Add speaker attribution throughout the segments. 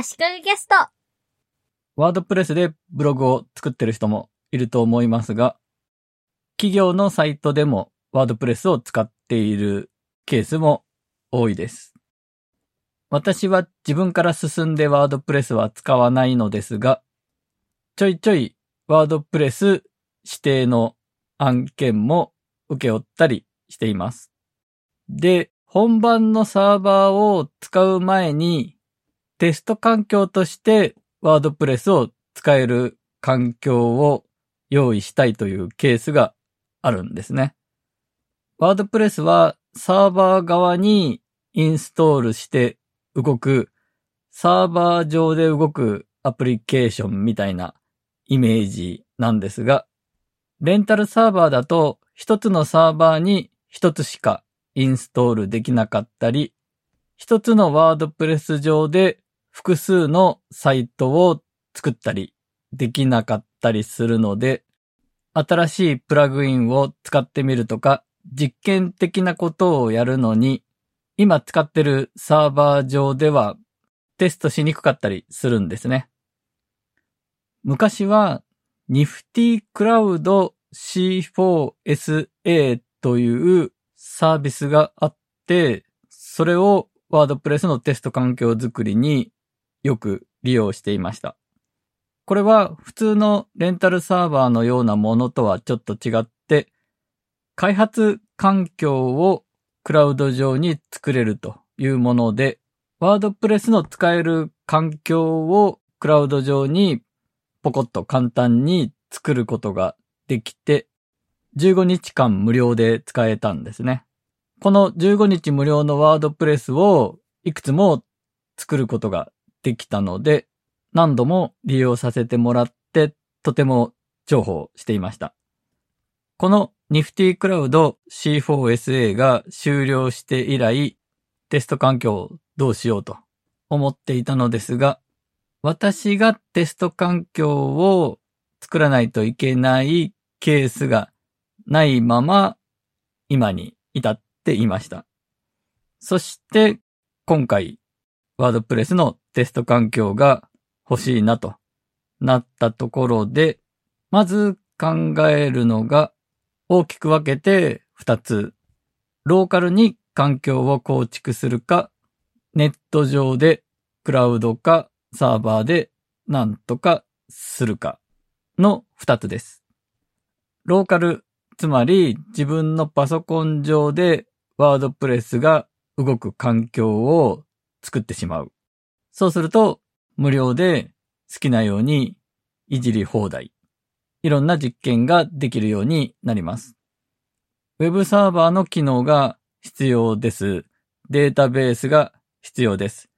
Speaker 1: 足利ゲスト。
Speaker 2: ワードプレスでブログを作ってる人もいると思いますが、企業のサイトでもワードプレスを使っているケースも多いです。私は自分から進んでワードプレスは使わないのですが、ちょいちょいワードプレス指定の案件も受け負ったりしています。で、本番のサーバーを使う前にテスト環境としてワードプレスを使える環境を用意したいというケースがあるんですね。ワードプレスはサーバー側にインストールして動く、サーバー上で動くアプリケーションみたいなイメージなんですが、レンタルサーバーだと一つのサーバーに一つしかインストールできなかったり、一つのワードプレス上で複数のサイトを作ったりできなかったりするので、新しいプラグインを使ってみるとか、実験的なことをやるのに、今使ってるサーバー上ではテストしにくかったりするんですね。昔は Nifty Cloud C4SA というサービスがあって、それをワードプレスのテスト環境づくりによく利用していました。これは普通のレンタルサーバーのようなものとはちょっと違って、開発環境をクラウド上に作れるというもので、ワードプレスの使える環境をクラウド上にポコッと簡単に作ることができて、15日間無料で使えたんですね。この15日無料のワードプレスをいくつも作ることができたので、何度も利用させてもらって、とても重宝していました。この Nifty Cloud C4SA が終了して以来、テスト環境をどうしようと思っていたのですが、私がテスト環境を作らないといけないケースがないまま、今に至っていました。そして、今回、ワードプレスのテスト環境が欲しいなとなったところで、まず考えるのが大きく分けて2つ。ローカルに環境を構築するか、ネット上でクラウドかサーバーでなんとかするかの2つです。ローカル、つまり自分のパソコン上でワードプレスが動く環境を作ってしまう。そうすると無料で好きなようにいじり放題。いろんな実験ができるようになります。ウェブサーバーの機能が必要です。データベースが必要です。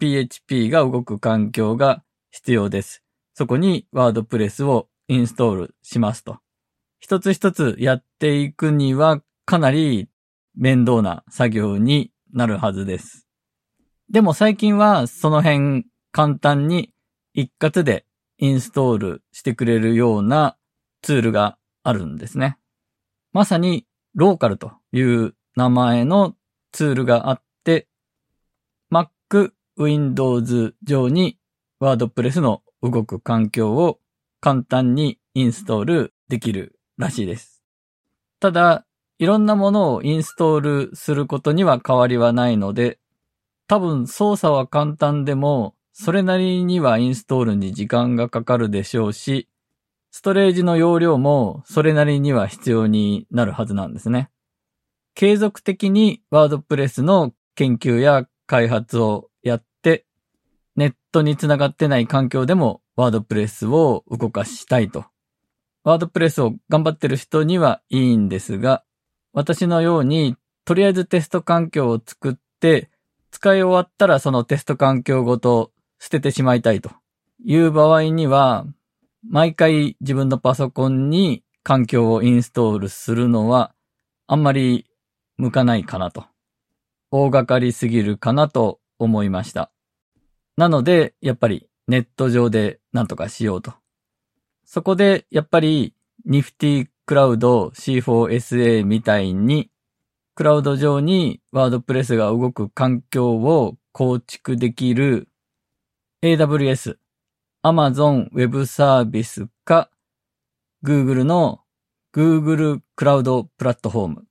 Speaker 2: PHP が動く環境が必要です。そこにワードプレスをインストールしますと。一つ一つやっていくにはかなり面倒な作業になるはずです。でも最近はその辺簡単に一括でインストールしてくれるようなツールがあるんですね。まさにローカルという名前のツールがあって、Mac、Windows 上に WordPress の動く環境を簡単にインストールできるらしいです。ただ、いろんなものをインストールすることには変わりはないので、多分操作は簡単でも、それなりにはインストールに時間がかかるでしょうし、ストレージの容量もそれなりには必要になるはずなんですね。継続的にワードプレスの研究や開発をやって、ネットにつながってない環境でもワードプレスを動かしたいと。ワードプレスを頑張ってる人にはいいんですが、私のようにとりあえずテスト環境を作って、使い終わったらそのテスト環境ごと捨ててしまいたいという場合には、毎回自分のパソコンに環境をインストールするのはあんまり向かないかなと。大掛かりすぎるかなと思いました。なので、やっぱりネット上でなんとかしようと。そこで、やっぱり Nifty Cloud C4SA みたいに、クラウド上にワードプレスが動く環境を構築できる AWS、Amazon Web サービスか、Google の Google クラウドプラットフォーム。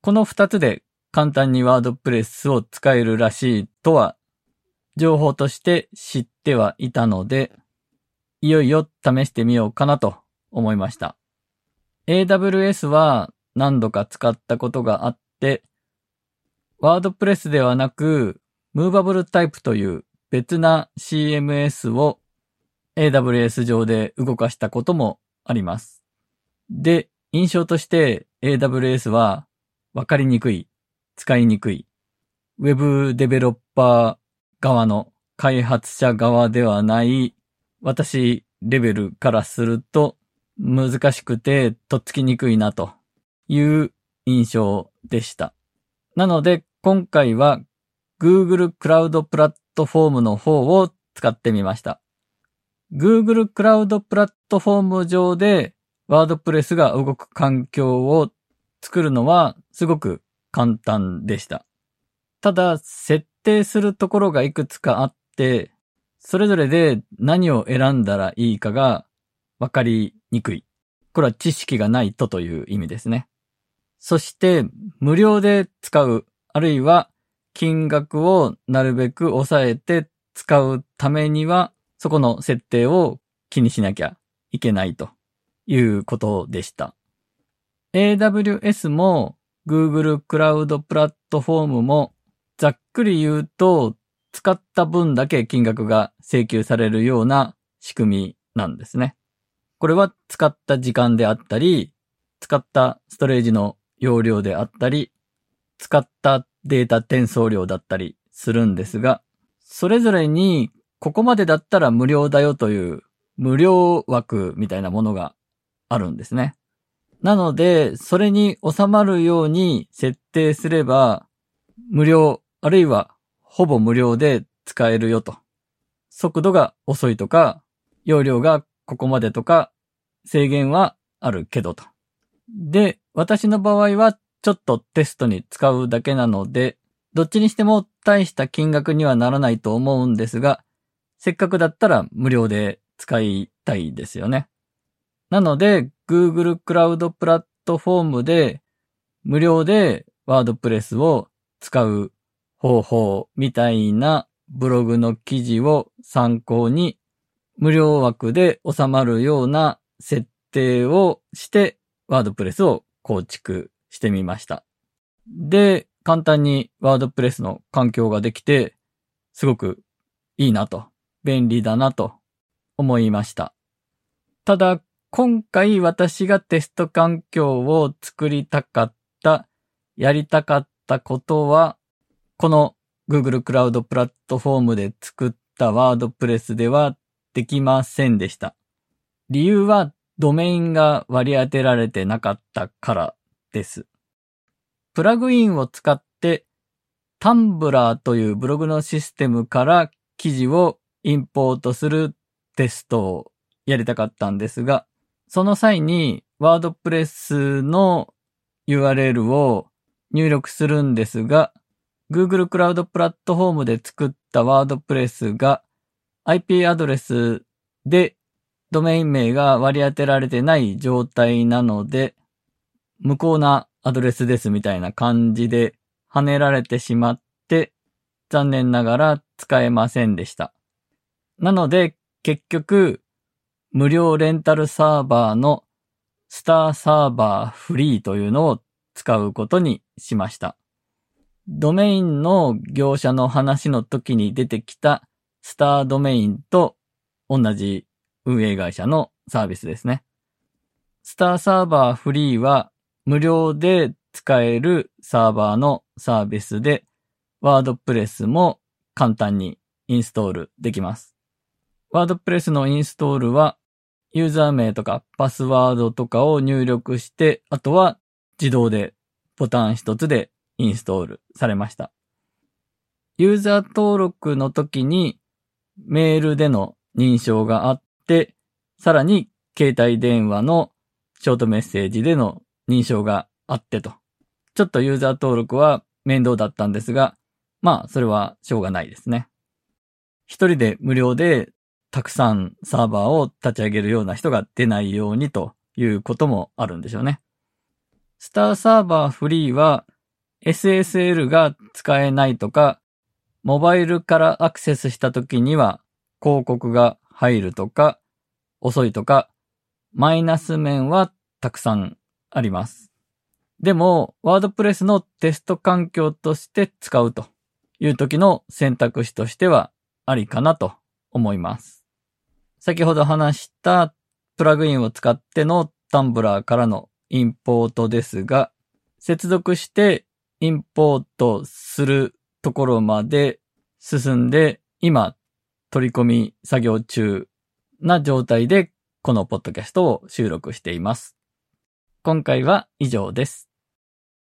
Speaker 2: この二つで簡単にワードプレスを使えるらしいとは、情報として知ってはいたので、いよいよ試してみようかなと思いました。AWS は何度か使ったことがあって、ワードプレスではなく、ムーバブルタイプという別な CMS を AWS 上で動かしたこともあります。で、印象として AWS はわかりにくい、使いにくい、Web デベロッパー側の開発者側ではない私レベルからすると難しくてとっつきにくいなという印象でした。なので今回は Google クラウドプラットフォームの方を使ってみました。Google クラウドプラットフォーム上でワードプレスが動く環境を作るのはすごく簡単でした。ただ、設定するところがいくつかあって、それぞれで何を選んだらいいかがわかりにくい。これは知識がないとという意味ですね。そして、無料で使う、あるいは金額をなるべく抑えて使うためには、そこの設定を気にしなきゃいけないということでした。AWS も Google クラウドプラットフォームもざっくり言うと使った分だけ金額が請求されるような仕組みなんですね。これは使った時間であったり、使ったストレージの容量であったり、使ったデータ転送量だったりするんですが、それぞれにここまでだったら無料だよという無料枠みたいなものがあるんですね。なので、それに収まるように設定すれば、無料、あるいはほぼ無料で使えるよと。速度が遅いとか、容量がここまでとか、制限はあるけどと。で、私の場合はちょっとテストに使うだけなので、どっちにしても大した金額にはならないと思うんですが、せっかくだったら無料で使いたいですよね。なので、Google クラウドプラットフォームで無料でワードプレスを使う方法みたいなブログの記事を参考に無料枠で収まるような設定をしてワードプレスを構築してみました。で、簡単にワードプレスの環境ができて、すごくいいなと、便利だなと思いました。ただ、今回私がテスト環境を作りたかった、やりたかったことは、この Google クラウドプラットフォームで作ったワードプレスではできませんでした。理由はドメインが割り当てられてなかったからです。プラグインを使ってタンブラーというブログのシステムから記事をインポートするテストをやりたかったんですが、その際にワードプレスの URL を入力するんですが、Google クラウドプラットフォームで作ったワードプレスが IP アドレスでドメイン名が割り当てられてない状態なので、無効なアドレスですみたいな感じで跳ねられてしまって、残念ながら使えませんでした。なので、結局、無料レンタルサーバーのスターサーバーフリーというのを使うことにしました。ドメインの業者の話の時に出てきたスタードメインと同じ運営会社のサービスですね。スターサーバーフリーは無料で使えるサーバーのサービスで、ワードプレスも簡単にインストールできます。ワードプレスのインストールは、ユーザー名とかパスワードとかを入力して、あとは自動でボタン一つでインストールされました。ユーザー登録の時にメールでの認証があって、さらに携帯電話のショートメッセージでの認証があってと。ちょっとユーザー登録は面倒だったんですが、まあ、それはしょうがないですね。一人で無料でたくさんサーバーを立ち上げるような人が出ないようにということもあるんでしょうね。スターサーバーフリーは SSL が使えないとか、モバイルからアクセスした時には広告が入るとか、遅いとか、マイナス面はたくさんあります。でも、ワードプレスのテスト環境として使うという時の選択肢としてはありかなと思います。先ほど話したプラグインを使ってのタンブラーからのインポートですが、接続してインポートするところまで進んで、今、取り込み作業中な状態でこのポッドキャストを収録しています。今回は以上です。